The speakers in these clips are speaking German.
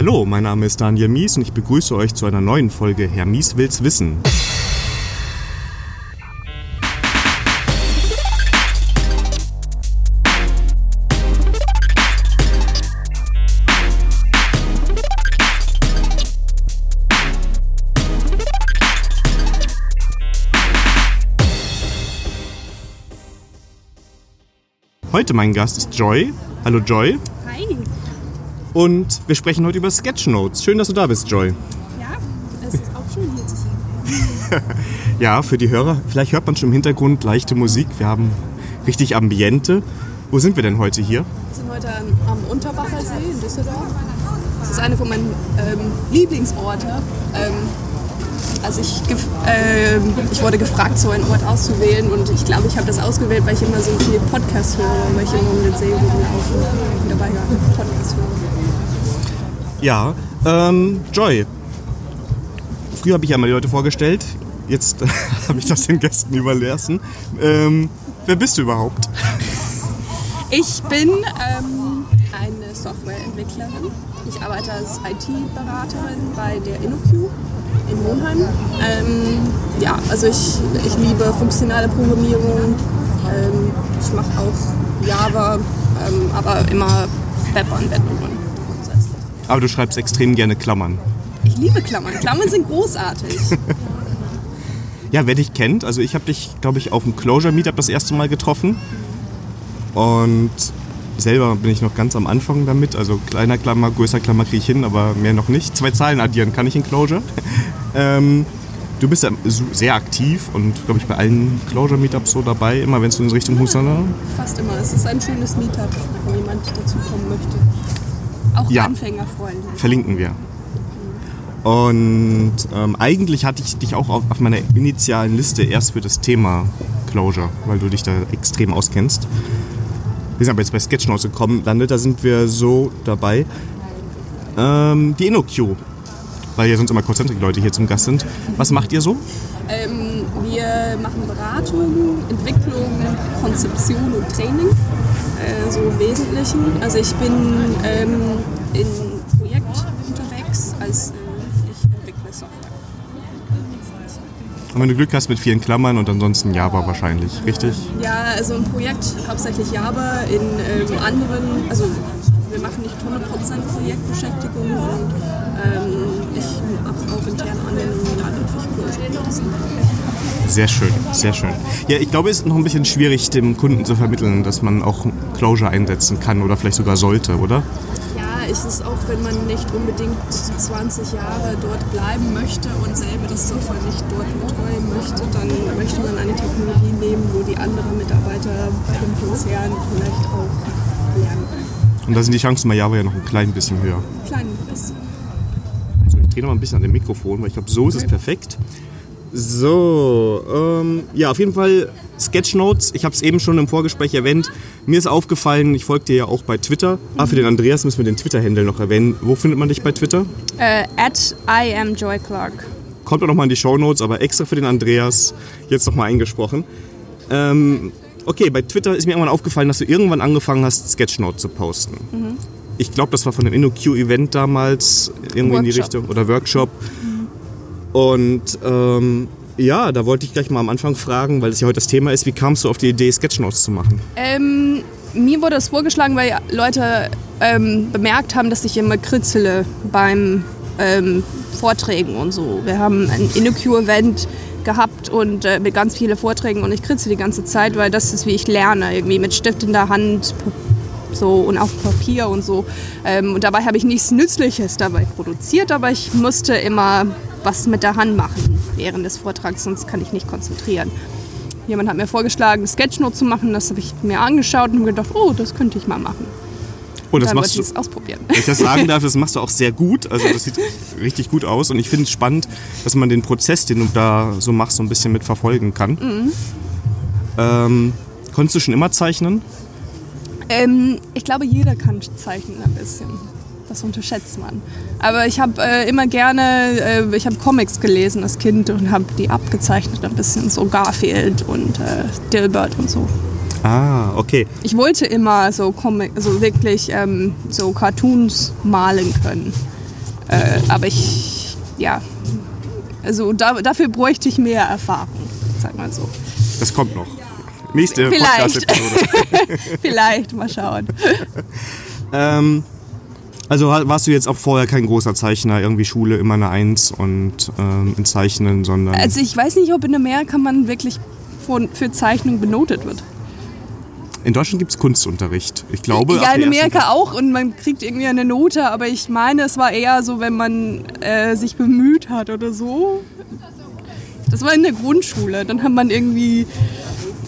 Hallo, mein Name ist Daniel Mies und ich begrüße euch zu einer neuen Folge Herr Mies will's wissen. Heute mein Gast ist Joy. Hallo Joy. Hi. Und wir sprechen heute über Sketchnotes. Schön, dass du da bist, Joy. Ja, es ist auch schön hier zu sein. Ja, für die Hörer, vielleicht hört man schon im Hintergrund leichte Musik. Wir haben richtig Ambiente. Wo sind wir denn heute hier? Wir sind heute am, Unterbacher See in Düsseldorf. Das ist einer von meinen ähm, Lieblingsorte. Ähm, also ich, ähm, ich wurde gefragt, so einen Ort auszuwählen und ich glaube, ich habe das ausgewählt, weil ich immer so viel Podcast höre, weil ich immer um den See rumlaufe und dabei Podcast höre. Ja, ähm, Joy. Früher habe ich ja mal die Leute vorgestellt. Jetzt äh, habe ich das den Gästen überlassen. Ähm, wer bist du überhaupt? Ich bin ähm, Softwareentwicklerin. Ich arbeite als IT-Beraterin bei der InnoQ in Monheim. Ähm, ja, also ich, ich liebe funktionale Programmierung. Ähm, ich mache auch Java, ähm, aber immer Webanwendungen grundsätzlich. Aber du schreibst extrem gerne Klammern. Ich liebe Klammern. Klammern sind großartig. Ja, wer dich kennt, also ich habe dich, glaube ich, auf dem Closure Meetup das erste Mal getroffen. Und selber bin ich noch ganz am Anfang damit. Also kleiner Klammer, größer Klammer kriege ich hin, aber mehr noch nicht. Zwei Zahlen addieren kann ich in Closure. ähm, du bist ja sehr aktiv und, glaube ich, bei allen Closure Meetups so dabei, immer wenn es so in Richtung Husana. Fast immer. Es ist ein schönes Meetup, wenn jemand dazukommen möchte. Auch Ja. Anfängerfreunde. Verlinken wir. Und ähm, eigentlich hatte ich dich auch auf, auf meiner initialen Liste erst für das Thema Closure, weil du dich da extrem auskennst. Wir sind aber jetzt bei Sketchnotes gekommen, landet, da sind wir so dabei. Ähm, die InnoQ, weil ja sonst immer Concentric-Leute hier zum Gast sind. Was macht ihr so? Ähm, wir machen Beratung, Entwicklung, Konzeption und Training, äh, so im Wesentlichen. Also ich bin ähm, in Und wenn du Glück hast mit vielen Klammern und ansonsten Java wahrscheinlich, richtig? Ja, also im Projekt hauptsächlich Java, in ähm, anderen, also wir machen nicht 100% Projektbeschäftigung und ähm, ich mache auch interne Anwendungen in Datenfischprojekten. Sehr schön, sehr schön. Ja, ich glaube, es ist noch ein bisschen schwierig, dem Kunden zu vermitteln, dass man auch Closure einsetzen kann oder vielleicht sogar sollte, oder? Ja, es ist auch, wenn man nicht unbedingt 20 Jahre dort bleiben möchte und selber das Software nicht dort betreuen möchte, dann möchte man eine Technologie nehmen, wo die anderen Mitarbeiter im Konzern vielleicht auch lernen können. Und da sind die Chancen bei Java ja noch ein klein bisschen höher. Klein bisschen. So, ich drehe noch mal ein bisschen an dem Mikrofon, weil ich glaube, so ist es perfekt. So, ähm, ja, auf jeden Fall Sketchnotes. Ich habe es eben schon im Vorgespräch erwähnt. Mir ist aufgefallen, ich folge dir ja auch bei Twitter. Ah, für den Andreas müssen wir den Twitter-Handle noch erwähnen. Wo findet man dich bei Twitter? Äh, at I am Joy Clark. Kommt auch noch mal in die Shownotes, aber extra für den Andreas jetzt noch mal eingesprochen. Ähm, okay, bei Twitter ist mir irgendwann aufgefallen, dass du irgendwann angefangen hast, Sketchnotes zu posten. Ich glaube, das war von einem InnoQ-Event damals, irgendwie in die Workshop. Richtung, oder Workshop. Und ähm, ja, da wollte ich gleich mal am Anfang fragen, weil es ja heute das Thema ist, wie kamst du auf die Idee, Sketchnotes zu machen? Ähm, mir wurde es vorgeschlagen, weil Leute ähm, bemerkt haben, dass ich immer kritzele beim ähm, Vorträgen und so. Wir haben ein InnoQ-Event gehabt und äh, mit ganz vielen Vorträgen und ich kritze die ganze Zeit, weil das ist, wie ich lerne, irgendwie mit Stift in der Hand so und auf Papier und so. Ähm, und dabei habe ich nichts Nützliches dabei produziert, aber ich musste immer was mit der Hand machen während des Vortrags, sonst kann ich nicht konzentrieren. Jemand hat mir vorgeschlagen, Sketchnote zu machen. Das habe ich mir angeschaut und gedacht, oh, das könnte ich mal machen. Und das Dann machst ich du, es ausprobieren. wenn ich das sagen darf, das machst du auch sehr gut. Also das sieht richtig gut aus und ich finde es spannend, dass man den Prozess, den du da so machst, so ein bisschen mit verfolgen kann. Mhm. Ähm, konntest du schon immer zeichnen? Ähm, ich glaube, jeder kann zeichnen ein bisschen. Das unterschätzt man. Aber ich habe äh, immer gerne, äh, ich habe Comics gelesen als Kind und habe die abgezeichnet ein bisschen, so Garfield und äh, Dilbert und so. Ah, okay. Ich wollte immer so Comic, also wirklich ähm, so Cartoons malen können. Äh, aber ich, ja, also da, dafür bräuchte ich mehr Erfahrung, sag mal so. Das kommt noch. Nächste. Podcast-Episode. Vielleicht, mal schauen. ähm, also warst du jetzt auch vorher kein großer Zeichner, irgendwie Schule immer eine Eins und ähm, in Zeichnen, sondern Also ich weiß nicht, ob in Amerika man wirklich von, für Zeichnung benotet wird. in Deutschland gibt es Kunstunterricht. Ich glaube, ja, in Amerika auch und man kriegt irgendwie eine Note, aber ich meine, es war eher so, wenn man äh, sich bemüht hat oder so. Das war in der Grundschule. Dann hat man irgendwie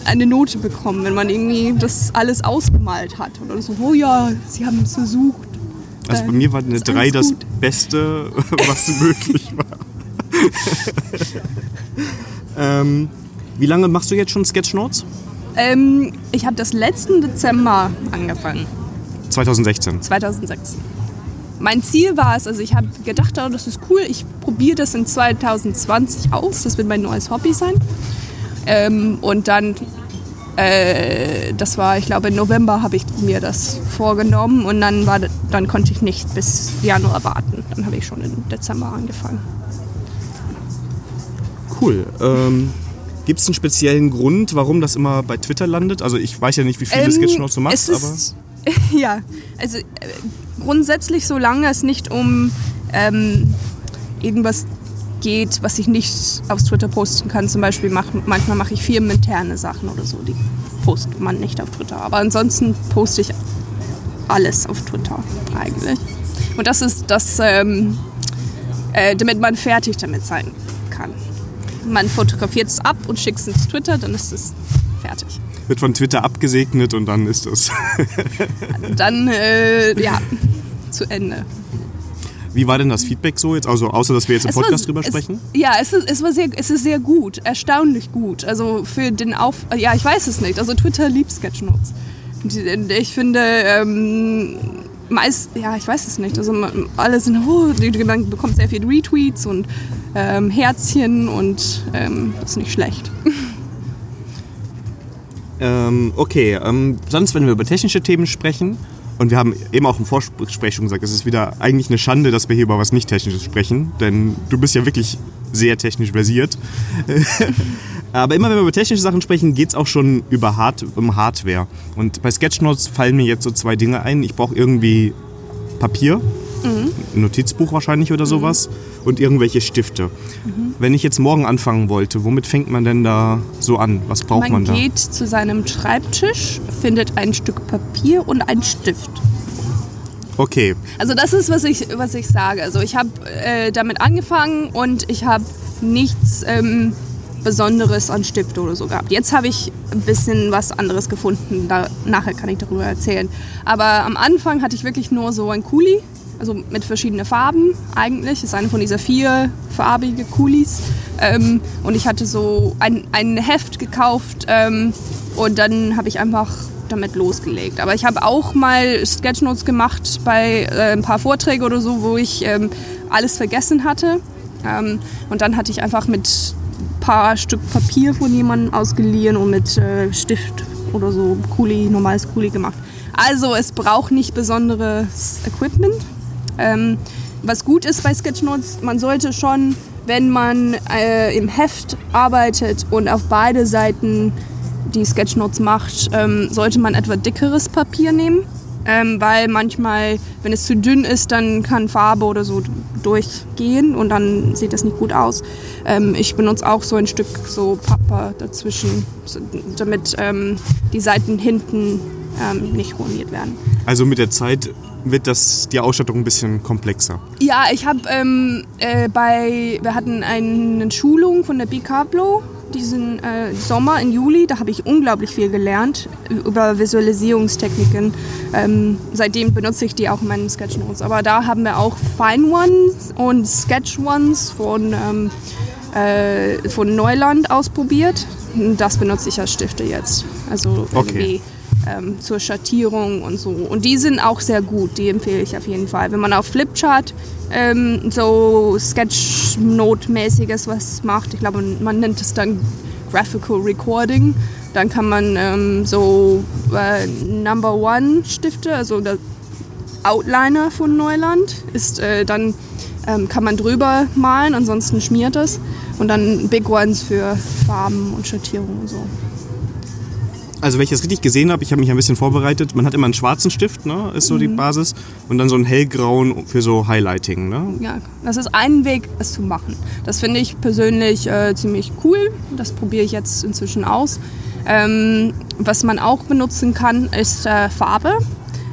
eine Note bekommen, wenn man irgendwie das alles ausgemalt hat. Oder so, oh ja, sie haben es versucht. Also bei Dann mir war eine ist 3 alles das gut. Beste, was möglich war. ähm, wie lange machst du jetzt schon Sketchnotes? Ähm, ich habe das letzten Dezember angefangen, 2016. 2006. Mein Ziel war es, also ich habe gedacht, oh, das ist cool, ich probiere das in 2020 aus, das wird mein neues Hobby sein. Ähm, und dann, äh, das war, ich glaube, im November habe ich mir das vorgenommen und dann, war, dann konnte ich nicht bis Januar warten. Dann habe ich schon im Dezember angefangen. Cool. Ähm, Gibt es einen speziellen Grund, warum das immer bei Twitter landet? Also ich weiß ja nicht, wie viele Ähm, Sketchnotes du machst, es aber... ist, ja, also äh, grundsätzlich, solange es nicht um ähm, irgendwas geht, was ich nicht auf Twitter posten kann. Zum Beispiel mach, manchmal mache ich firmeninterne Sachen oder so, die postet man nicht auf Twitter. Aber ansonsten poste ich alles auf Twitter eigentlich. Und das ist das, ähm, äh, damit man fertig damit sein kann. Man fotografiert es ab und schickt es ins Twitter, dann ist es fertig. Wird von Twitter abgesegnet und dann ist es. dann äh, ja zu Ende. Wie war denn das Feedback so jetzt? Also außer, dass wir jetzt im Es war- Podcast drüber es, sprechen? Ja, es ist, es war sehr, es ist sehr gut, erstaunlich gut. Also für den Auf, ja, ich weiß es nicht. Also Twitter liebt Sketchnotes. Ich finde ähm, meist, ja, ich weiß es nicht. Also man- alle sind, oh, man bekommt sehr viel Retweets und ähm, Herzchen und ähm, das ist nicht schlecht. Ähm, okay, ähm, sonst, wenn wir über technische Themen sprechen, und wir haben eben auch im Vorgespräch schon gesagt, es ist wieder eigentlich eine Schande, dass wir hier über was nicht Technisches sprechen, denn du bist ja wirklich sehr technisch versiert. Aber immer wenn wir über technische Sachen sprechen, geht es auch schon über Hard um Hardware. Und bei Sketchnotes fallen mir jetzt so zwei Dinge ein. Ich brauche irgendwie Papier, ein Notizbuch wahrscheinlich oder sowas, und irgendwelche Stifte. Wenn ich jetzt morgen anfangen wollte, womit fängt man denn da so an? Was braucht man, man da? geht zu seinem Schreibtisch, findet ein Stück Papier und einen Stift. Okay, Also das ist, was ich, was ich sage. Also ich habe äh, damit angefangen und ich habe nichts ähm, Besonderes an Stift oder so gehabt. Jetzt habe ich ein bisschen was anderes gefunden. Da, nachher kann ich darüber erzählen. Aber am Anfang hatte ich wirklich nur so ein Kuli, also mit verschiedenen Farben eigentlich. Das ist eine von dieser vier farbige Kulis. Ähm, und ich hatte so ein, ein Heft gekauft ähm, und dann habe ich einfach damit losgelegt. Aber ich habe auch mal Sketchnotes gemacht bei äh, ein paar Vorträgen oder so, wo ich ähm, alles vergessen hatte. Ähm, und dann hatte ich einfach mit ein paar Stück Papier von jemandem ausgeliehen und mit äh, Stift oder so Kuli, normales Kuli gemacht. Also es braucht nicht besonderes Equipment. Ähm, was gut ist bei Sketchnotes, man sollte schon, wenn man äh, im Heft arbeitet und auf beide Seiten die Sketchnotes macht, ähm, sollte man etwa dickeres Papier nehmen. Ähm, weil manchmal, wenn es zu dünn ist, dann kann Farbe oder so durchgehen und dann sieht das nicht gut aus. Ähm, ich benutze auch so ein Stück so Pappe dazwischen, damit ähm, die Seiten hinten ähm, nicht ruiniert werden. also mit der Zeit wird das, die Ausstattung ein bisschen komplexer. Ja, ich habe ähm, äh, bei, wir hatten eine Schulung von der Bicablo diesen äh, Sommer in Juli. Da habe ich unglaublich viel gelernt über Visualisierungstechniken. Ähm, seitdem benutze ich die auch in meinen Sketchnotes. Aber da haben wir auch Fine Ones und Sketch Ones von, ähm, äh, von Neuland ausprobiert. Das benutze ich als Stifte jetzt. Also Okay. Ähm, zur Schattierung und so. Und die sind auch sehr gut, die empfehle ich auf jeden Fall. Wenn man auf Flipchart ähm, so Sketchnote-mäßiges was macht, ich glaube, man nennt es dann Graphical Recording, dann kann man ähm, so äh, Number One Stifte, also der Outliner von Neuland, ist äh, dann ähm, kann man drüber malen, ansonsten schmiert es. Und dann Big Ones für Farben und Schattierungen und so. Also wenn ich das richtig gesehen habe, ich habe mich ein bisschen vorbereitet, man hat immer einen schwarzen Stift, ne, ist so die Basis, und dann so einen hellgrauen für so Highlighting, ne? Ja, das ist ein Weg, es zu machen. Das finde ich persönlich äh, ziemlich cool. Das probiere ich jetzt inzwischen aus. Ähm, was man auch benutzen kann, ist äh, Farbe.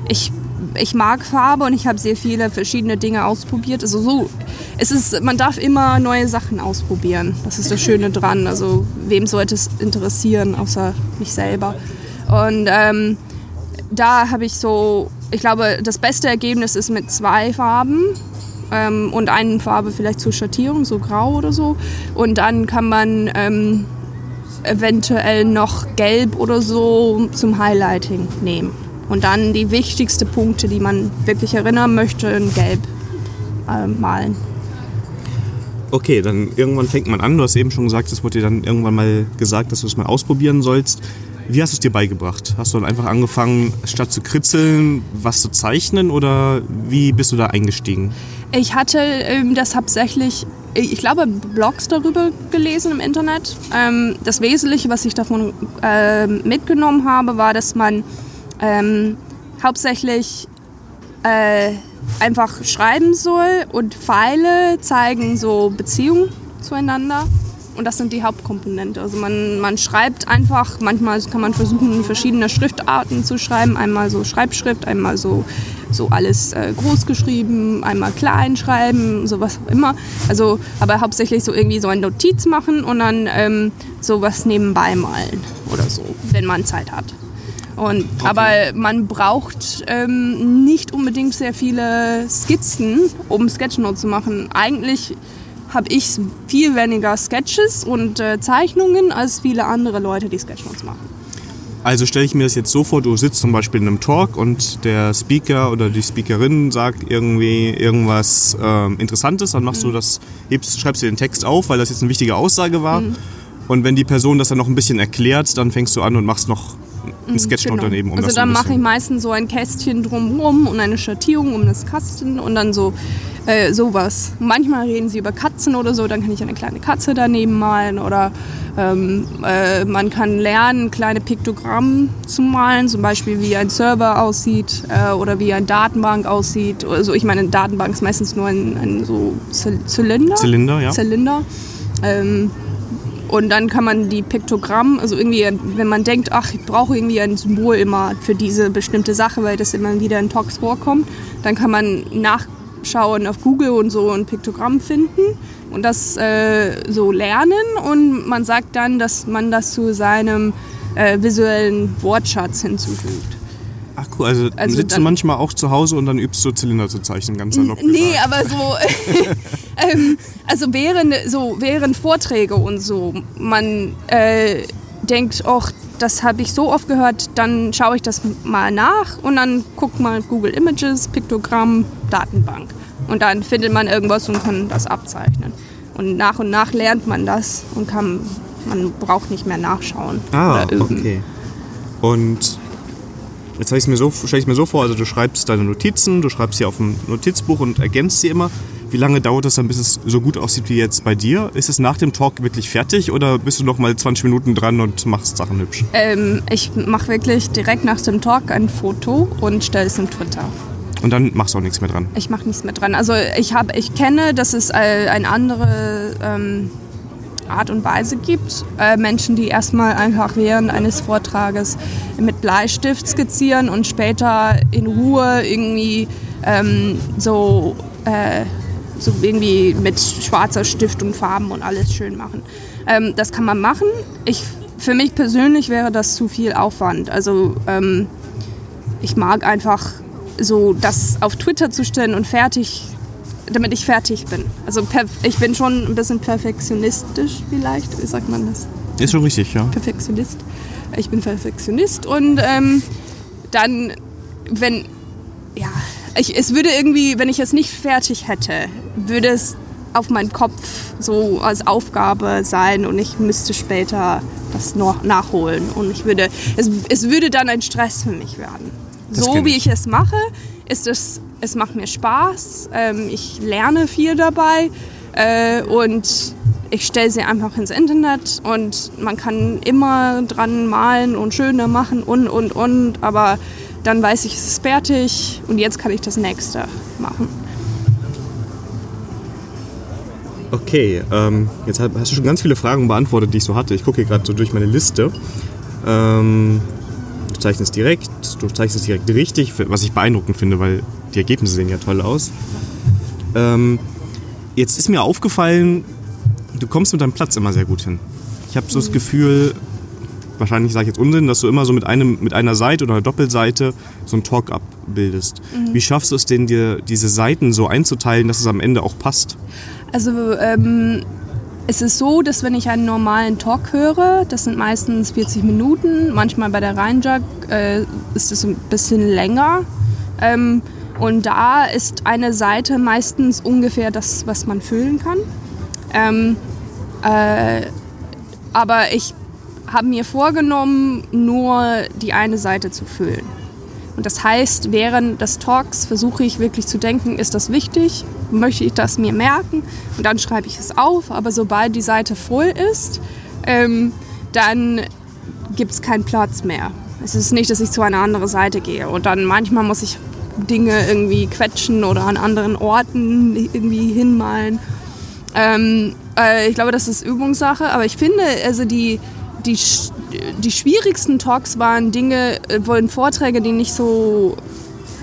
Ich, ich mag Farbe und ich habe sehr viele verschiedene Dinge ausprobiert. Also so, es ist, man darf immer neue Sachen ausprobieren. Das ist das Schöne dran. Also wem sollte es interessieren, außer mich selber. Und ähm, da habe ich so, ich glaube, das beste Ergebnis ist mit zwei Farben ähm, und eine Farbe vielleicht zur Schattierung, so grau oder so. Und dann kann man ähm, eventuell noch gelb oder so zum Highlighting nehmen. Und dann die wichtigsten Punkte, die man wirklich erinnern möchte, in gelb äh, malen. Okay, dann irgendwann fängt man an. Du hast eben schon gesagt, es wurde dir dann irgendwann mal gesagt, dass du es mal ausprobieren sollst. Wie hast du es dir beigebracht? Hast du dann einfach angefangen, statt zu kritzeln, was zu zeichnen oder wie bist du da eingestiegen? Ich hatte ähm, das hauptsächlich, ich glaube, Blogs darüber gelesen im Internet. Ähm, das Wesentliche, was ich davon ähm, mitgenommen habe, war, dass man ähm, hauptsächlich äh, einfach schreiben soll und Pfeile zeigen so Beziehungen zueinander. Und das sind die Hauptkomponente. Also man, man schreibt einfach, manchmal kann man versuchen, verschiedene Schriftarten zu schreiben. Einmal so Schreibschrift, einmal so, so alles äh, groß geschrieben, einmal klein schreiben, sowas auch immer. Also, aber hauptsächlich so irgendwie so eine Notiz machen und dann ähm, sowas nebenbei malen oder so, wenn man Zeit hat. Und, Aber man braucht ähm, nicht unbedingt sehr viele Skizzen, um Sketchnotes zu machen. Eigentlich habe ich viel weniger Sketches und äh, Zeichnungen als viele andere Leute, die Sketchnotes machen. Also stelle ich mir das jetzt so vor, du sitzt zum Beispiel in einem Talk und der Speaker oder die Speakerin sagt irgendwie irgendwas ähm, Interessantes, dann machst du das, hebst, schreibst du den Text auf, weil das jetzt eine wichtige Aussage war. Und wenn die Person das dann noch ein bisschen erklärt, dann fängst du an und machst noch einen Sketchnote Genau. daneben. Um also das so dann ein mache ich meistens so ein Kästchen drumherum und eine Schattierung um das Kasten und dann so äh, sowas. Manchmal reden sie über Katzen oder so, dann kann ich eine kleine Katze daneben malen oder ähm, äh, man kann lernen, kleine Piktogramme zu malen, zum Beispiel wie ein Server aussieht äh, oder wie eine Datenbank aussieht. Also ich meine, eine Datenbank ist meistens nur ein, ein so Zy- Zylinder. Zylinder, ja. Zylinder. Ähm, und dann kann man die Piktogramm, also irgendwie, wenn man denkt, ach, ich brauche irgendwie ein Symbol immer für diese bestimmte Sache, weil das immer wieder in Talks vorkommt, dann kann man nachschauen auf Google und so ein Piktogramm finden und das äh, so lernen und man sagt dann, dass man das zu seinem äh, visuellen Wortschatz hinzufügt. Ach cool, also, Also sitzt du manchmal auch zu Hause und dann übst du Zylinder zu zeichnen, ganz salopp Nee, gesagt. aber so, ähm, also während, so während Vorträge und so, man äh, denkt, ach, das habe ich so oft gehört, dann schaue ich das mal nach und dann guckt auf Google Images, Piktogramm, Datenbank. Und dann findet man irgendwas und kann das abzeichnen. Und nach und nach lernt man das und kann, man braucht nicht mehr nachschauen. Ah, okay. Und jetzt stelle ich mir so, stell mir so vor, also du schreibst deine Notizen, du schreibst sie auf ein Notizbuch und ergänzt sie immer. Wie lange dauert das dann, bis es so gut aussieht wie jetzt bei dir? Ist es nach dem Talk wirklich fertig oder bist du noch mal 20 Minuten dran und machst Sachen hübsch? Ähm, ich mache wirklich direkt nach dem Talk ein Foto und stelle es in Twitter. Und dann machst du auch nichts mehr dran. Ich mache nichts mehr dran. Also ich, hab, ich kenne, dass es äh, eine andere ähm, Art und Weise gibt. Äh, Menschen, die erstmal einfach während eines Vortrages mit Bleistift skizzieren und später in Ruhe irgendwie ähm, so, äh, so irgendwie mit schwarzer Stift und Farben und alles schön machen. Ähm, das kann man machen. Ich, für mich persönlich wäre das zu viel Aufwand. Also ähm, ich mag einfach so das auf Twitter zu stellen und fertig, damit ich fertig bin. Also ich bin schon ein bisschen perfektionistisch vielleicht, wie sagt man das? Ist schon richtig, ja. Perfektionist. Ich bin Perfektionist und ähm, dann, wenn, ja, ich, es würde irgendwie, wenn ich es nicht fertig hätte, würde es auf meinem Kopf so als Aufgabe sein und ich müsste später das noch nachholen und ich würde, es, es würde dann ein Stress für mich werden. Das so wie ich es mache, ist es es macht mir Spaß, ähm, ich lerne viel dabei äh, und ich stelle sie einfach ins Internet und man kann immer dran malen und schöner machen und, und, und, aber dann weiß ich, es ist fertig und jetzt kann ich das nächste machen. Okay, ähm, jetzt hast du schon ganz viele Fragen beantwortet, die ich so hatte. Ich gucke hier gerade so durch meine Liste. Ähm, du zeichnest direkt, du zeichnest direkt richtig, was ich beeindruckend finde, weil die Ergebnisse sehen ja toll aus. Ähm, jetzt ist mir aufgefallen, du kommst mit deinem Platz immer sehr gut hin. Ich habe so das Gefühl, wahrscheinlich sage ich jetzt Unsinn, dass du immer so mit, einem, mit einer Seite oder einer Doppelseite so ein Talk abbildest. Mhm. Wie schaffst du es denn, dir diese Seiten so einzuteilen, dass es am Ende auch passt? Also ähm, es ist so, dass wenn ich einen normalen Talk höre, das sind meistens 40 Minuten, manchmal bei der Rheinjug äh, ist es ein bisschen länger. Ähm, und da ist eine Seite meistens ungefähr das, was man füllen kann. Ähm, äh, aber ich habe mir vorgenommen, nur die eine Seite zu füllen. Und das heißt, während des Talks versuche ich wirklich zu denken, ist das wichtig? Möchte ich das mir merken? Und dann schreibe ich es auf. Aber sobald die Seite voll ist, ähm, dann gibt es keinen Platz mehr. Es ist nicht, dass ich zu einer anderen Seite gehe. Und dann manchmal muss ich Dinge irgendwie quetschen oder an anderen Orten irgendwie hinmalen. Ähm, äh, ich glaube, das ist Übungssache. Aber ich finde, also die, die, die schwierigsten Talks waren Dinge, äh, wollen Vorträge, die nicht so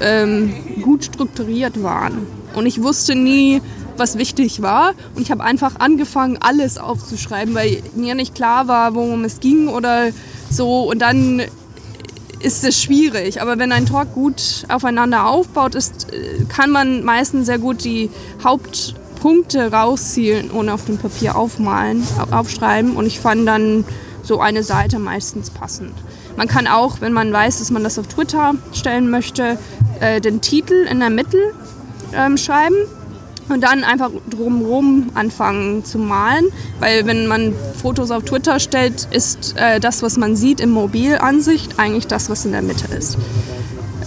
ähm, gut strukturiert waren. Und ich wusste nie, was wichtig war. Und ich habe einfach angefangen, alles aufzuschreiben, weil mir nicht klar war, worum es ging oder so. Und dann ist es schwierig. Aber wenn ein Talk gut aufeinander aufbaut, ist, äh, kann man meistens sehr gut die Hauptpunkte rausziehen und auf dem Papier aufmalen, aufschreiben. Und ich fand dann so eine Seite meistens passend. Man kann auch, wenn man weiß, dass man das auf Twitter stellen möchte, äh, den Titel in der Mitte ähm, schreiben und dann einfach drumherum anfangen zu malen, weil wenn man Fotos auf Twitter stellt, ist äh, das, was man sieht in Mobilansicht, eigentlich das, was in der Mitte ist.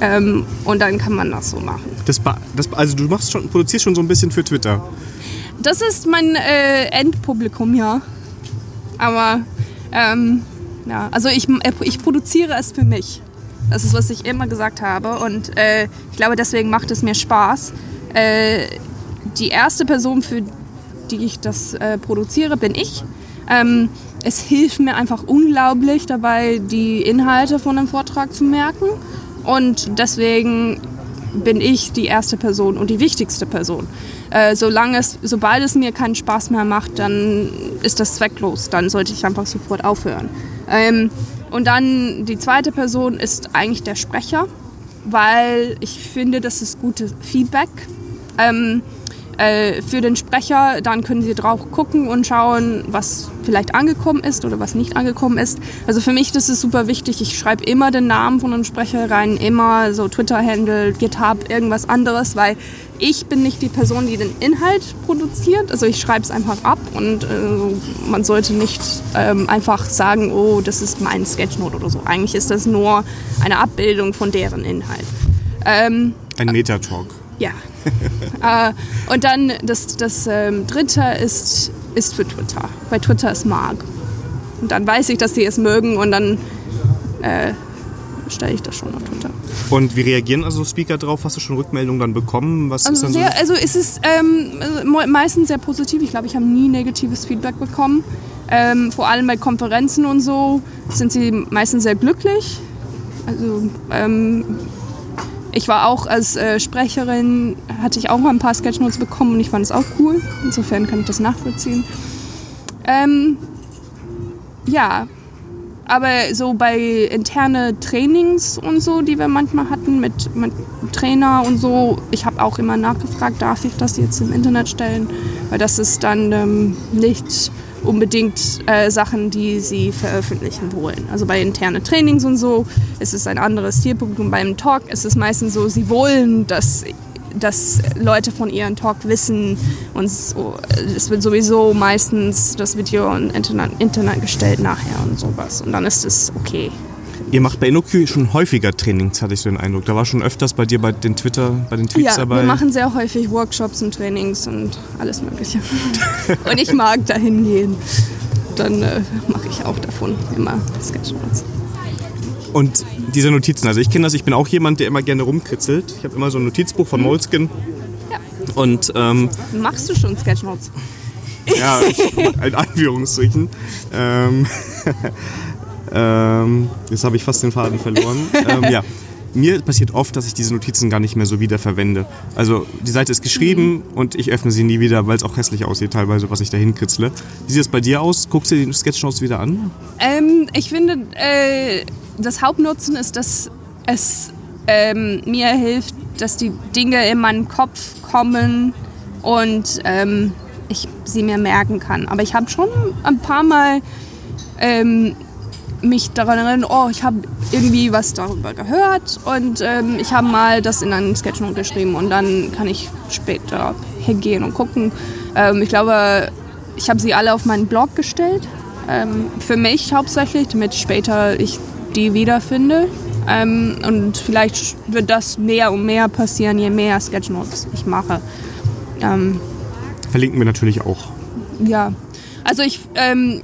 Ähm, und dann kann man das so machen. Das, das, also du machst schon, produzierst schon so ein bisschen für Twitter. Das ist mein äh, Endpublikum, ja. Aber ähm, ja, also ich, äh, ich produziere es für mich. Das ist, was ich immer gesagt habe. Und äh, ich glaube, deswegen macht es mir Spaß. Äh, die erste Person, für die ich das äh, produziere, bin ich. Ähm, es hilft mir einfach unglaublich dabei, die Inhalte von einem Vortrag zu merken. Und deswegen bin ich die erste Person und die wichtigste Person. Äh, solange es, sobald es mir keinen Spaß mehr macht, dann ist das zwecklos. Dann sollte ich einfach sofort aufhören. Ähm, und dann die zweite Person ist eigentlich der Sprecher, weil ich finde, das ist gutes Feedback. Ähm, äh, für den Sprecher. Dann können Sie drauf gucken und schauen, was vielleicht angekommen ist oder was nicht angekommen ist. Also für mich das ist super wichtig. Ich schreibe immer den Namen von einem Sprecher rein, immer so Twitter-Handle, GitHub, irgendwas anderes, weil ich bin nicht die Person, die den Inhalt produziert. Also ich schreibe es einfach ab und äh, man sollte nicht ähm, einfach sagen, oh, das ist mein Sketchnote oder so. Eigentlich ist das nur eine Abbildung von deren Inhalt. Ähm, Ein Metatalk. Ja. äh, und dann das, das ähm, dritte ist, ist für Twitter. Bei Twitter ist Mark. Und dann weiß ich, dass sie es mögen und dann äh, stelle ich das schon auf Twitter. Und wie reagieren also Speaker drauf? Hast du schon Rückmeldungen dann bekommen? Was also, ist sehr, so? also ist es ähm, meistens sehr positiv. Ich glaube, ich habe nie negatives Feedback bekommen. Ähm, vor allem bei Konferenzen und so sind sie meistens sehr glücklich. Also ähm, ich war auch als äh, Sprecherin, hatte ich auch mal ein paar Sketchnotes bekommen und ich fand es auch cool. Insofern kann ich das nachvollziehen. Ähm, ja, aber so bei interne Trainings und so, die wir manchmal hatten mit, mit Trainer und so, ich habe auch immer nachgefragt, darf ich das jetzt im Internet stellen? Weil das ist dann ähm, nicht unbedingt äh, Sachen, die sie veröffentlichen wollen. Also bei internen Trainings und so ist es ein anderes Zielpublikum. Beim Talk ist es meistens so, sie wollen, dass, dass Leute von ihrem Talk wissen und so, es wird sowieso meistens das Video im Internet, Internet gestellt nachher und sowas. Und dann ist es okay. Ihr macht bei InnoQ schon häufiger Trainings, hatte ich so den Eindruck. Da war schon öfters bei dir bei den Twitter, bei den Tweets ja, dabei. wir machen sehr häufig Workshops und Trainings und alles Mögliche. und ich mag dahin gehen. Dann äh, mache ich auch davon immer Sketchnotes. Und diese Notizen, also ich kenne das, ich bin auch jemand, der immer gerne rumkritzelt. Ich habe immer so ein Notizbuch von Moleskin. Ja. Und ähm, Machst du schon Sketchnotes? ja, in Anführungsstrichen. Ähm, ähm, jetzt habe ich fast den Faden verloren. ähm, ja. Mir passiert oft, dass ich diese Notizen gar nicht mehr so wieder verwende. Also die Seite ist geschrieben und ich öffne sie nie wieder, weil es auch hässlich aussieht teilweise, was ich da hinkritzle. Wie sieht es bei dir aus? Guckst du die Sketchnotes wieder an? Ähm, ich finde, äh, das Hauptnutzen ist, dass es ähm, mir hilft, dass die Dinge in meinen Kopf kommen und ähm, ich sie mir merken kann. Aber ich habe schon ein paar Mal ähm, mich daran erinnert, oh, ich habe irgendwie was darüber gehört und ähm, ich habe mal das in einen Sketchnote geschrieben und dann kann ich später hingehen und gucken. Ähm, ich glaube, ich habe sie alle auf meinen Blog gestellt. Ähm, für mich hauptsächlich, damit später ich die wiederfinde. Ähm, und vielleicht wird das mehr und mehr passieren, je mehr Sketchnotes ich mache. Ähm, Verlinken wir natürlich auch. ja, also ich, ähm,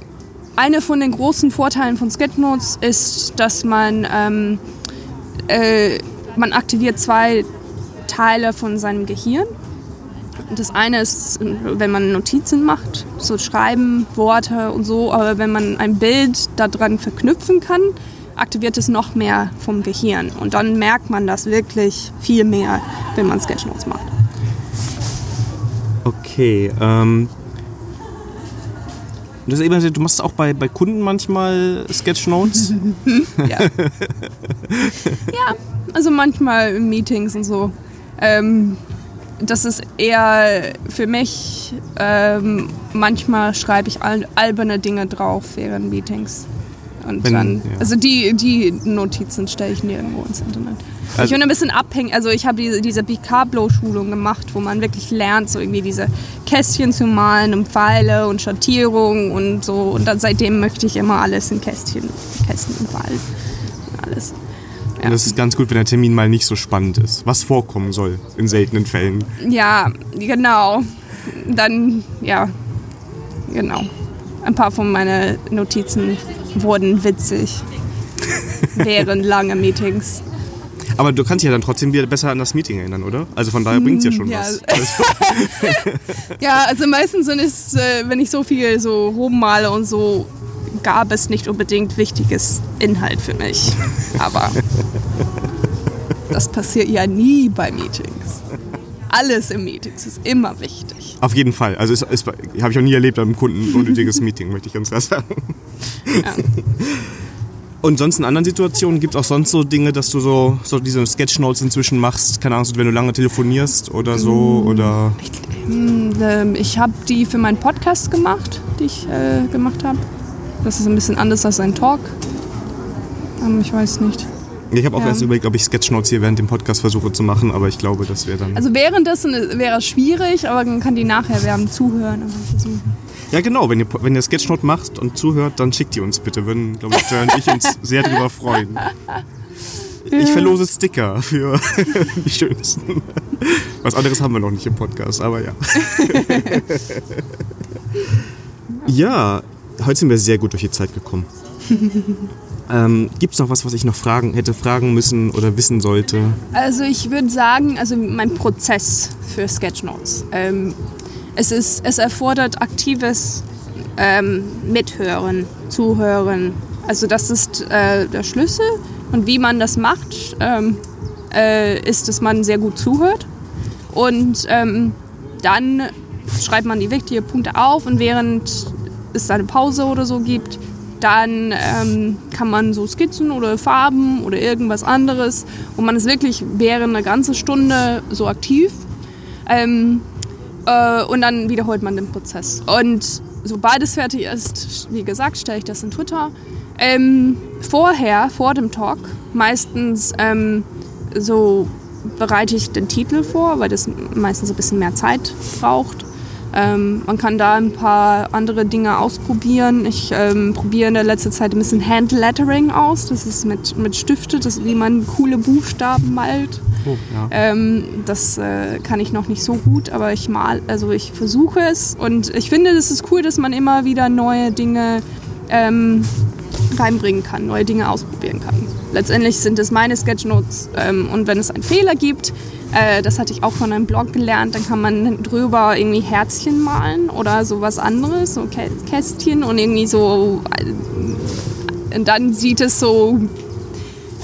eine von den großen Vorteilen von Sketchnotes ist, dass man, ähm, äh, man aktiviert zwei Teile von seinem Gehirn. Das eine ist, wenn man Notizen macht, so Schreiben, Worte und so, aber wenn man ein Bild daran verknüpfen kann, aktiviert es noch mehr vom Gehirn. Und dann merkt man das wirklich viel mehr, wenn man Sketchnotes macht. Okay, ähm. Du hast eben du machst auch bei, bei Kunden manchmal Sketchnotes. Ja. ja, also manchmal in Meetings und so. Ähm, das ist eher für mich, ähm, manchmal schreibe ich al alberne Dinge drauf während Meetings. Und Wenn- dann, ja. also die, die Notizen stelle ich nirgendwo ins Internet. ich Also- bin ein bisschen abhängig, also ich habe diese, diese Picablo-Schulung gemacht, wo man wirklich lernt, so irgendwie diese Kästchen zu malen und Pfeile und Schattierung und so. Und dann seitdem möchte ich immer alles in Kästchen, Kästen und Pfeil. Alles. Und das ist ganz gut, wenn der Termin mal nicht so spannend ist. Was vorkommen soll in seltenen Fällen. Ja, genau. Dann, ja, genau. Ein paar von meinen Notizen wurden witzig während lange Meetings. Aber du kannst dich ja dann trotzdem wieder besser an das Meeting erinnern, oder? Also von daher bringt es ja schon ja. was. Also, Ja, also meistens sind es, äh, wenn ich so viel so rummale und so, gab es nicht unbedingt wichtiges Inhalt für mich. Aber das passiert ja nie bei Meetings. Alles im Meetings ist immer wichtig. auf jeden Fall. Also es, es, habe ich auch nie erlebt beim Kunden ein unnötiges Meeting, möchte ich ganz klar sagen. Ja. Und sonst in anderen Situationen gibt es auch sonst so Dinge, dass du so, so diese Sketchnotes inzwischen machst, keine Ahnung, wenn du lange telefonierst oder so oder Ähm, ich habe die für meinen Podcast gemacht, die ich äh, gemacht habe. Das ist ein bisschen anders als ein Talk. Ähm, ich weiß nicht. Ich habe auch Ja. erst überlegt, ob ich Sketchnotes hier während dem Podcast versuche zu machen, aber ich glaube, das wäre dann Also währenddessen wäre es schwierig, aber man kann die nachher während zuhören. Ja, genau. Wenn ihr, wenn ihr Sketchnote macht und zuhört, dann schickt die uns bitte. Würden, glaube ich, Joy und ich uns sehr drüber freuen. Ich verlose Sticker für die schönsten. Was anderes haben wir noch nicht im Podcast, aber ja. Ja, heute sind wir sehr gut durch die Zeit gekommen. Ähm, Gibt es noch was, was ich noch fragen hätte fragen müssen oder wissen sollte? Also ich würde sagen, also mein Prozess für Sketchnotes. Ähm, es, ist, es erfordert aktives ähm, Mithören, Zuhören. Also das ist äh, der Schlüssel. Und wie man das macht, ähm, äh, ist, dass man sehr gut zuhört. Und ähm, dann schreibt man die wichtigen Punkte auf und während es eine Pause oder so gibt, dann ähm, kann man so Skizzen oder Farben oder irgendwas anderes und man ist wirklich während einer ganzen Stunde so aktiv ähm, äh, und dann wiederholt man den Prozess. Und sobald es fertig ist, wie gesagt, stelle ich das in Twitter. Ähm, vorher, vor dem Talk, meistens ähm, so bereite ich den Titel vor, weil das meistens ein bisschen mehr Zeit braucht. Ähm, man kann da ein paar andere Dinge ausprobieren. Ich ähm, probiere in der letzten Zeit ein bisschen Hand-Lettering aus. Das ist mit, mit Stifte, das, wie man coole Buchstaben malt. Oh, ja. ähm, das äh, kann ich noch nicht so gut, aber ich mal, also ich versuche es und ich finde, es ist cool, dass man immer wieder neue Dinge ähm, reinbringen kann, neue Dinge ausprobieren kann. Letztendlich sind es meine Sketchnotes ähm, und wenn es einen Fehler gibt, äh, das hatte ich auch von einem Blog gelernt, dann kann man drüber irgendwie Herzchen malen oder sowas anderes, so Kästchen und irgendwie so, äh, und dann sieht es so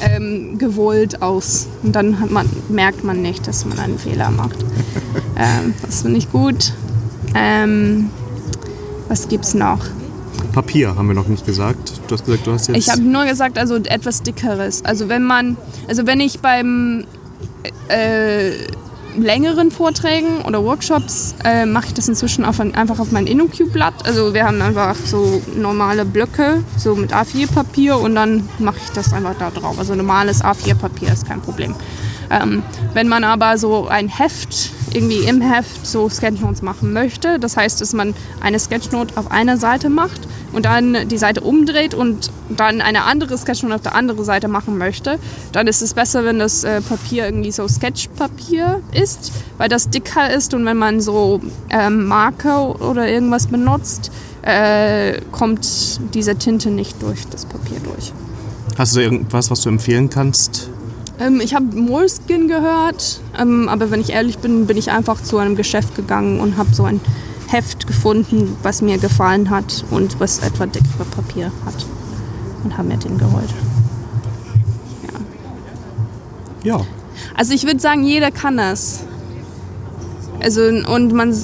ähm, gewollt aus. Und dann man, merkt man nicht, dass man einen Fehler macht. ähm, das finde ich gut. Ähm, was es noch? Papier haben wir noch nicht gesagt. Du hast gesagt, du hast jetzt. Ich habe nur gesagt, also etwas dickeres. Also wenn man, also wenn ich beim äh, längeren Vorträgen oder Workshops äh, mache ich das inzwischen auf ein, einfach auf mein InnoQ-Blatt. Also wir haben einfach so normale Blöcke, so mit A4-Papier und dann mache ich das einfach da drauf. Also normales A4-Papier ist kein Problem. Ähm, wenn man aber so ein Heft, irgendwie im Heft so Sketchnotes machen möchte, das heißt, dass man eine Sketchnote auf einer Seite macht und dann die Seite umdreht und dann eine andere Sketchnote auf der anderen Seite machen möchte, dann ist es besser, wenn das äh, Papier irgendwie so Sketchpapier ist, weil das dicker ist und wenn man so ähm, Marker oder irgendwas benutzt, äh, kommt diese Tinte nicht durch das Papier durch. Hast du irgendwas, was du empfehlen kannst? Ähm, ich habe Moleskin gehört, ähm, aber wenn ich ehrlich bin, bin ich einfach zu einem Geschäft gegangen und habe so ein Heft gefunden, was mir gefallen hat und was etwa dickere Papier hat. Und habe mir den geholt. Ja. ja. Also ich würde sagen, jeder kann das. Also und man,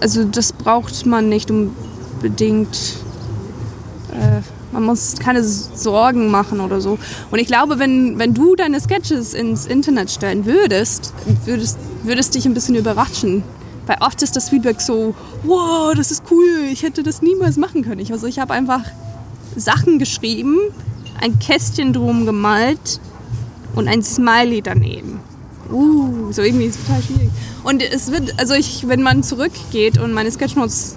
also das braucht man nicht unbedingt. Äh, man muss keine Sorgen machen oder so. Und ich glaube, wenn, wenn du deine Sketches ins Internet stellen würdest, würdest, würdest dich ein bisschen überraschen, weil oft ist das Feedback so, wow, das ist cool, ich hätte das niemals machen können. Also ich habe einfach Sachen geschrieben, ein Kästchen drum gemalt und ein Smiley daneben. Uh, so irgendwie ist total schwierig. Und es wird, also ich, wenn man zurückgeht und meine Sketchnotes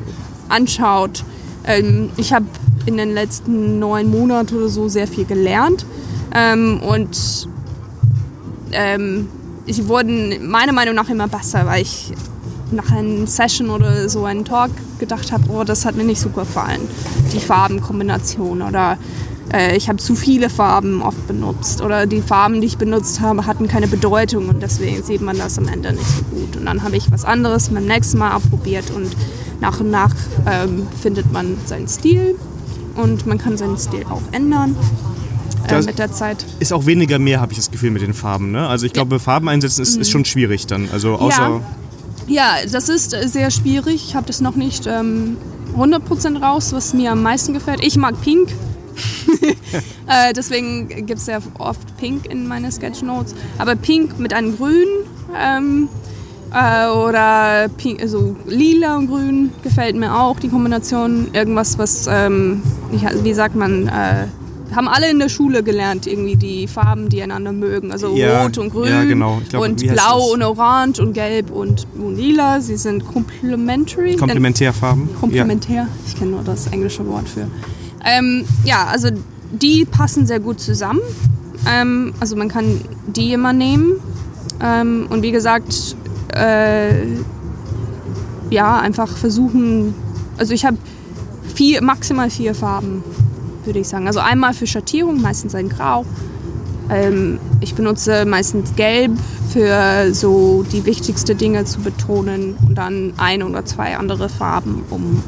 anschaut, ähm, ich habe in den letzten neun Monaten oder so sehr viel gelernt ähm, und ähm, sie wurden meiner Meinung nach immer besser, weil ich nach einer Session oder so einen Talk gedacht habe, oh, das hat mir nicht so gefallen, die Farbenkombination oder äh, ich habe zu viele Farben oft benutzt oder die Farben, die ich benutzt habe, hatten keine Bedeutung und deswegen sieht man das am Ende nicht so gut. Und dann habe ich was anderes beim nächsten Mal ausprobiert und nach und nach ähm, findet man seinen Stil und man kann seinen Stil auch ändern. Äh, mit der Zeit. Ist auch weniger mehr, habe ich das Gefühl, mit den Farben. Ne? Also ich glaube, Farben einsetzen ist, ist, mhm. schon schwierig dann. Also außer ja. Ja, das ist sehr schwierig. Ich habe das noch nicht ähm, 100% raus, was mir am meisten gefällt. Ich mag Pink. äh, deswegen gibt es sehr oft Pink in meine Sketchnotes. Aber Pink mit einem Grün ähm, äh, oder Pink, also Lila und Grün gefällt mir auch. Die Kombination, irgendwas, was, ähm, wie sagt man, äh, haben alle in der Schule gelernt, irgendwie die Farben, die einander mögen. Also ja, rot und grün ja, genau. glaub, und blau und orange und gelb und, und, lila. Sie sind complementary. Komplementärfarben. Komplementär. Ja. Ich kenne nur das englische Wort für. Ähm, ja, also die passen sehr gut zusammen. Ähm, also man kann die immer nehmen. Ähm, und wie gesagt, äh, ja, einfach versuchen. Also ich habe vier, maximal vier Farben würde ich sagen. Also einmal für Schattierung, meistens ein Grau. Ähm, ich benutze meistens Gelb für so die wichtigsten Dinge zu betonen und dann ein oder zwei andere Farben, um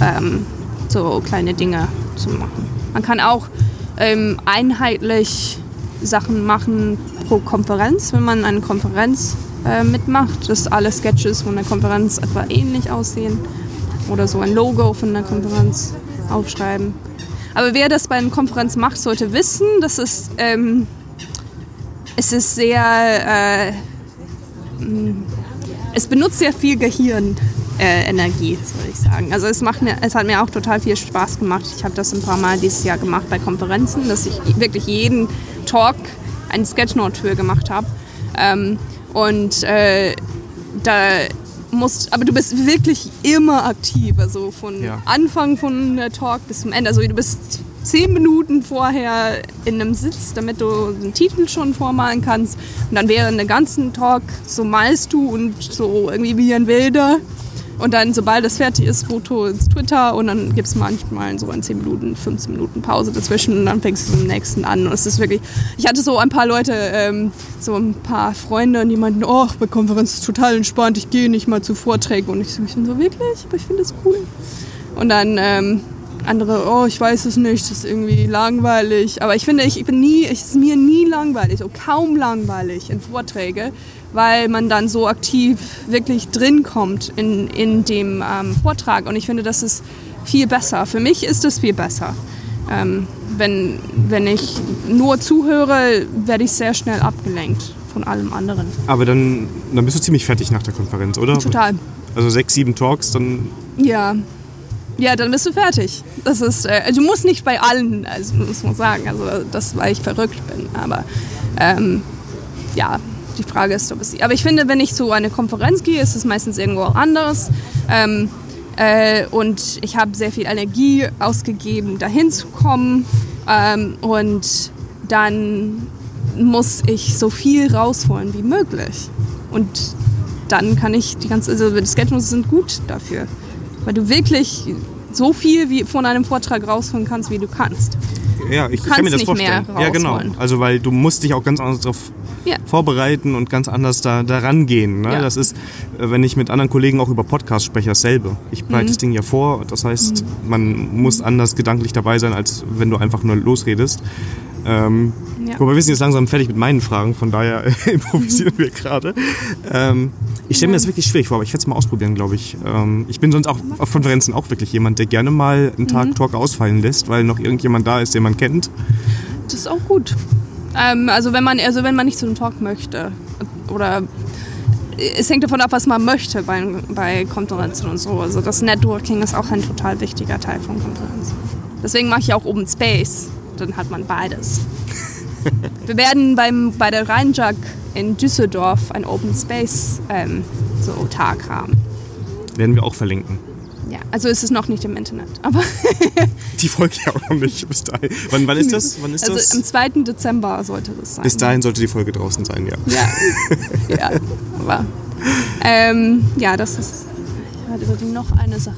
ähm, so kleine Dinge zu machen. Man kann auch ähm, einheitlich Sachen machen pro Konferenz, wenn man eine Konferenz äh, mitmacht, dass alle Sketches von der Konferenz etwa ähnlich aussehen oder so ein Logo von der Konferenz aufschreiben. Aber wer das bei einer Konferenz macht, sollte wissen, dass es, ähm, es ist sehr, äh, es benutzt sehr viel Gehirnenergie, äh, würde ich sagen. Also es, macht mir, es hat mir auch total viel Spaß gemacht. Ich habe das ein paar Mal dieses Jahr gemacht bei Konferenzen, dass ich wirklich jeden Talk einen Sketchnote für gemacht habe. Ähm, und äh, da musst, aber du bist wirklich immer aktiv, also von Ja. Anfang von der Talk bis zum Ende. Also du bist zehn Minuten vorher in einem Sitz, damit du den Titel schon vormalen kannst. Und dann während der ganzen Talk so malst du und so irgendwie wie ein Wilder. Und dann, sobald das fertig ist, Foto ins Twitter und dann gibt es manchmal so in 10 Minuten, 15 Minuten Pause dazwischen und dann fängst du den nächsten an. Und es ist wirklich, ich hatte so ein paar Leute, ähm, so ein paar Freunde, und die meinten, oh, bei Konferenz ist total entspannt, ich gehe nicht mal zu Vorträgen. Und ich bin so wirklich, aber ich finde es cool. Und dann ähm, andere, oh, ich weiß es nicht, das ist irgendwie langweilig. Aber ich finde, ich, ich bin nie, es ist mir nie langweilig, so kaum langweilig in Vorträge, weil man dann so aktiv wirklich drin kommt in, in dem ähm, Vortrag. Und ich finde, das ist viel besser. Für mich ist es viel besser. Ähm, wenn, wenn ich nur zuhöre, werde ich sehr schnell abgelenkt von allem anderen. Aber dann, dann bist du ziemlich fertig nach der Konferenz, oder? Total. Also sechs, sieben Talks, dann Ja. Ja, dann bist du fertig. Das ist, äh, du musst nicht bei allen, also muss man sagen, also das, weil ich verrückt bin. Aber ähm, ja, die Frage ist, ob es. Aber ich finde, wenn ich zu einer Konferenz gehe, ist es meistens irgendwo anders. Ähm, äh, und ich habe sehr viel Energie ausgegeben, dahin zu kommen. Ähm, und dann muss ich so viel rausholen wie möglich. Und dann kann ich die ganze, also die Sketchnotes sind gut dafür, weil du wirklich so viel wie von einem Vortrag rausholen kannst, wie du kannst. Ja, ich kann mir das vorstellen. Ja, genau. Also weil du musst dich auch ganz anders darauf Ja. vorbereiten und ganz anders da, da rangehen. Ne? Ja. Das ist, äh, wenn ich mit anderen Kollegen auch über Podcasts spreche, dasselbe. Ich Mhm. bereite das Ding ja vor. Das heißt, man muss anders gedanklich dabei sein, als wenn du einfach nur losredest. Ähm, Ja. Wobei wir sind jetzt langsam fertig mit meinen Fragen, von daher improvisieren wir gerade. Ähm, ich stelle mir das wirklich schwierig vor, aber ich werde es mal ausprobieren, glaube ich. Ähm, ich bin sonst auch auf Konferenzen auch wirklich jemand, der gerne mal einen Mhm. Tag Talk ausfallen lässt, weil noch irgendjemand da ist, den man kennt. Das ist auch gut. Ähm, also wenn man, also wenn man nicht zu einem Talk möchte oder es hängt davon ab, was man möchte bei, bei Konferenzen und so. Also das Networking ist auch ein total wichtiger Teil von Konferenzen. Deswegen mache ich auch Open Space. Dann hat man beides. Wir werden beim, bei der Rheinjag in Düsseldorf ein Open Space ähm, so Tag haben. Werden wir auch verlinken. Ja, also ist es noch nicht im Internet, aber Die Folge ja auch noch nicht bis dahin. Wann, wann ist das? Wann ist also das? am 2. Dezember sollte das sein. Bis dahin sollte die Folge draußen sein, ja. Ja, ja, aber ähm, ja, das ist. Ich hatte noch eine Sache.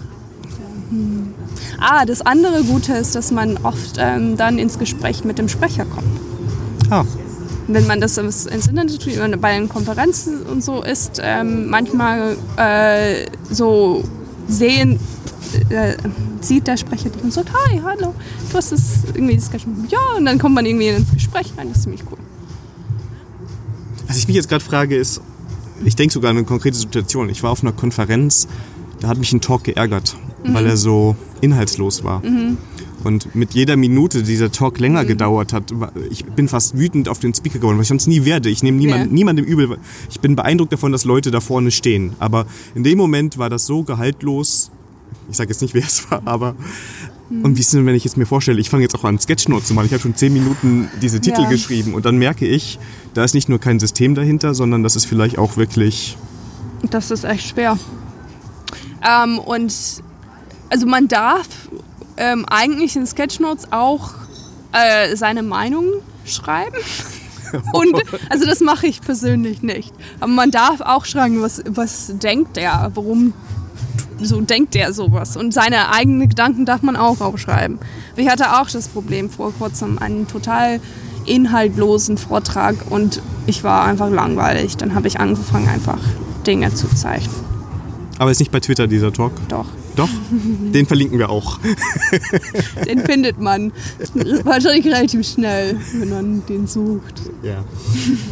Hm. Ah, das andere Gute ist, dass man oft ähm, dann ins Gespräch mit dem Sprecher kommt. Ah, Wenn man das ins Internet tut, bei den Konferenzen und so ist, ähm, manchmal äh, so sehen, äh, sieht der Sprecher dich und sagt, hi, hallo, du hast das irgendwie das ja, und dann kommt man irgendwie ins Gespräch rein, das ist ziemlich cool. was ich mich jetzt gerade frage ist, ich denke sogar an eine konkrete Situation. Ich war auf einer Konferenz, da hat mich ein Talk geärgert, weil er so inhaltslos war. Und mit jeder Minute, die dieser Talk länger gedauert hat, ich bin fast wütend auf den Speaker geworden, was ich sonst nie werde. Ich nehme niemand, Ja. niemandem übel. Ich bin beeindruckt davon, dass Leute da vorne stehen. Aber in dem Moment war das so gehaltlos. Ich sage jetzt nicht, wer es war, aber. Und wie ist denn, wenn ich jetzt mir vorstelle, ich fange jetzt auch an, Sketchnotes zu machen. Ich habe schon zehn Minuten diese Titel Ja. geschrieben und dann merke ich, da ist nicht nur kein System dahinter, sondern das ist vielleicht auch wirklich. Das ist echt schwer. Ähm, und also man darf ähm, eigentlich in Sketchnotes auch äh, seine Meinung schreiben. Und also das mache ich persönlich nicht. Aber man darf auch schreiben, was, was denkt er, warum so denkt er sowas. Und seine eigenen Gedanken darf man auch aufschreiben. Ich hatte auch das Problem vor kurzem, einen total inhaltlosen Vortrag und ich war einfach langweilig. Dann habe ich angefangen, einfach Dinge zu zeichnen. Aber ist nicht bei Twitter dieser Talk. Doch, Doch, den verlinken wir auch. den findet man wahrscheinlich relativ schnell, wenn man den sucht. Ja.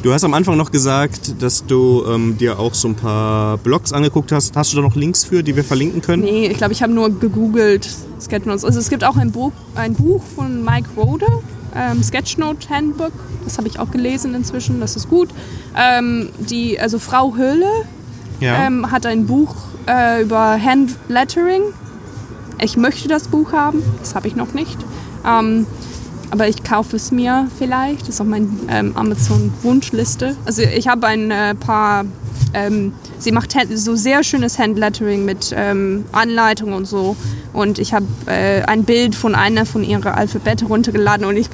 Du hast am Anfang noch gesagt, dass du ähm, dir auch so ein paar Blogs angeguckt hast. Hast du da noch Links für, die wir verlinken können? Nee, ich glaube, ich habe nur gegoogelt Sketchnotes. Also es gibt auch ein Buch, ein Buch von Mike Rode, ähm, Sketchnote Handbook. Das habe ich auch gelesen inzwischen, das ist gut. Ähm, die, also Frau Höhle Ja. ähm, hat ein Buch äh, über Handlettering. Ich möchte das Buch haben, das habe ich noch nicht. Ähm, aber ich kaufe es mir vielleicht. Das ist auf meiner ähm, Amazon-Wunschliste. Also ich habe ein äh, paar, ähm, sie macht so sehr schönes Handlettering mit ähm, Anleitungen und so. Und ich habe äh, ein Bild von einer von ihrer Alphabete runtergeladen und ich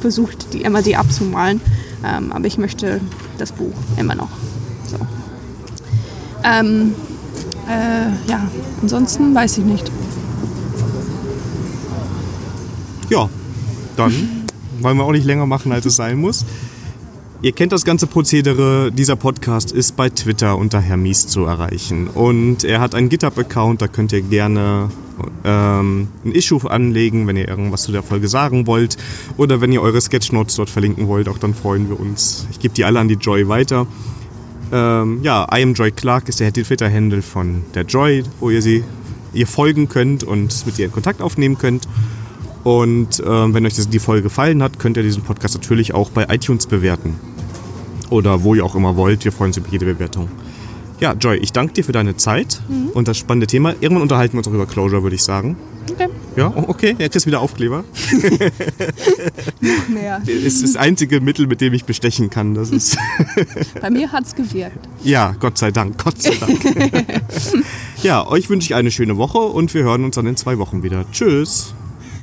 versuche die immer die abzumalen. Ähm, aber ich möchte das Buch immer noch. So. Äh, ja, ansonsten weiß ich nicht. Ja, dann wollen wir auch nicht länger machen, als es sein muss. Ihr kennt das ganze Prozedere. Dieser Podcast ist bei Twitter unter Hermies zu erreichen. Und er hat einen GitHub-Account, da könnt ihr gerne ähm, ein Issue anlegen, wenn ihr irgendwas zu der Folge sagen wollt. Oder wenn ihr eure Sketchnotes dort verlinken wollt, auch dann freuen wir uns. Ich gebe die alle an die Joy weiter. Ähm, ja, I am Joy Clark ist der Twitter-Handle von der Joy, wo ihr sie ihr folgen könnt und mit ihr in Kontakt aufnehmen könnt. Und ähm, wenn euch die Folge gefallen hat, könnt ihr diesen Podcast natürlich auch bei iTunes bewerten. Oder wo ihr auch immer wollt. Wir freuen uns über jede Bewertung. Ja, Joy, ich danke dir für deine Zeit mhm. und das spannende Thema. Irgendwann unterhalten wir uns auch über Closure, würde ich sagen. Okay. Ja, oh, okay, jetzt ist wieder Aufkleber. Noch mehr. Es ist das einzige Mittel, mit dem ich bestechen kann. Das ist Bei mir hat es gewirkt. Ja, Gott sei Dank, Gott sei Dank. ja, euch wünsche ich eine schöne Woche und wir hören uns dann in zwei Wochen wieder. Tschüss.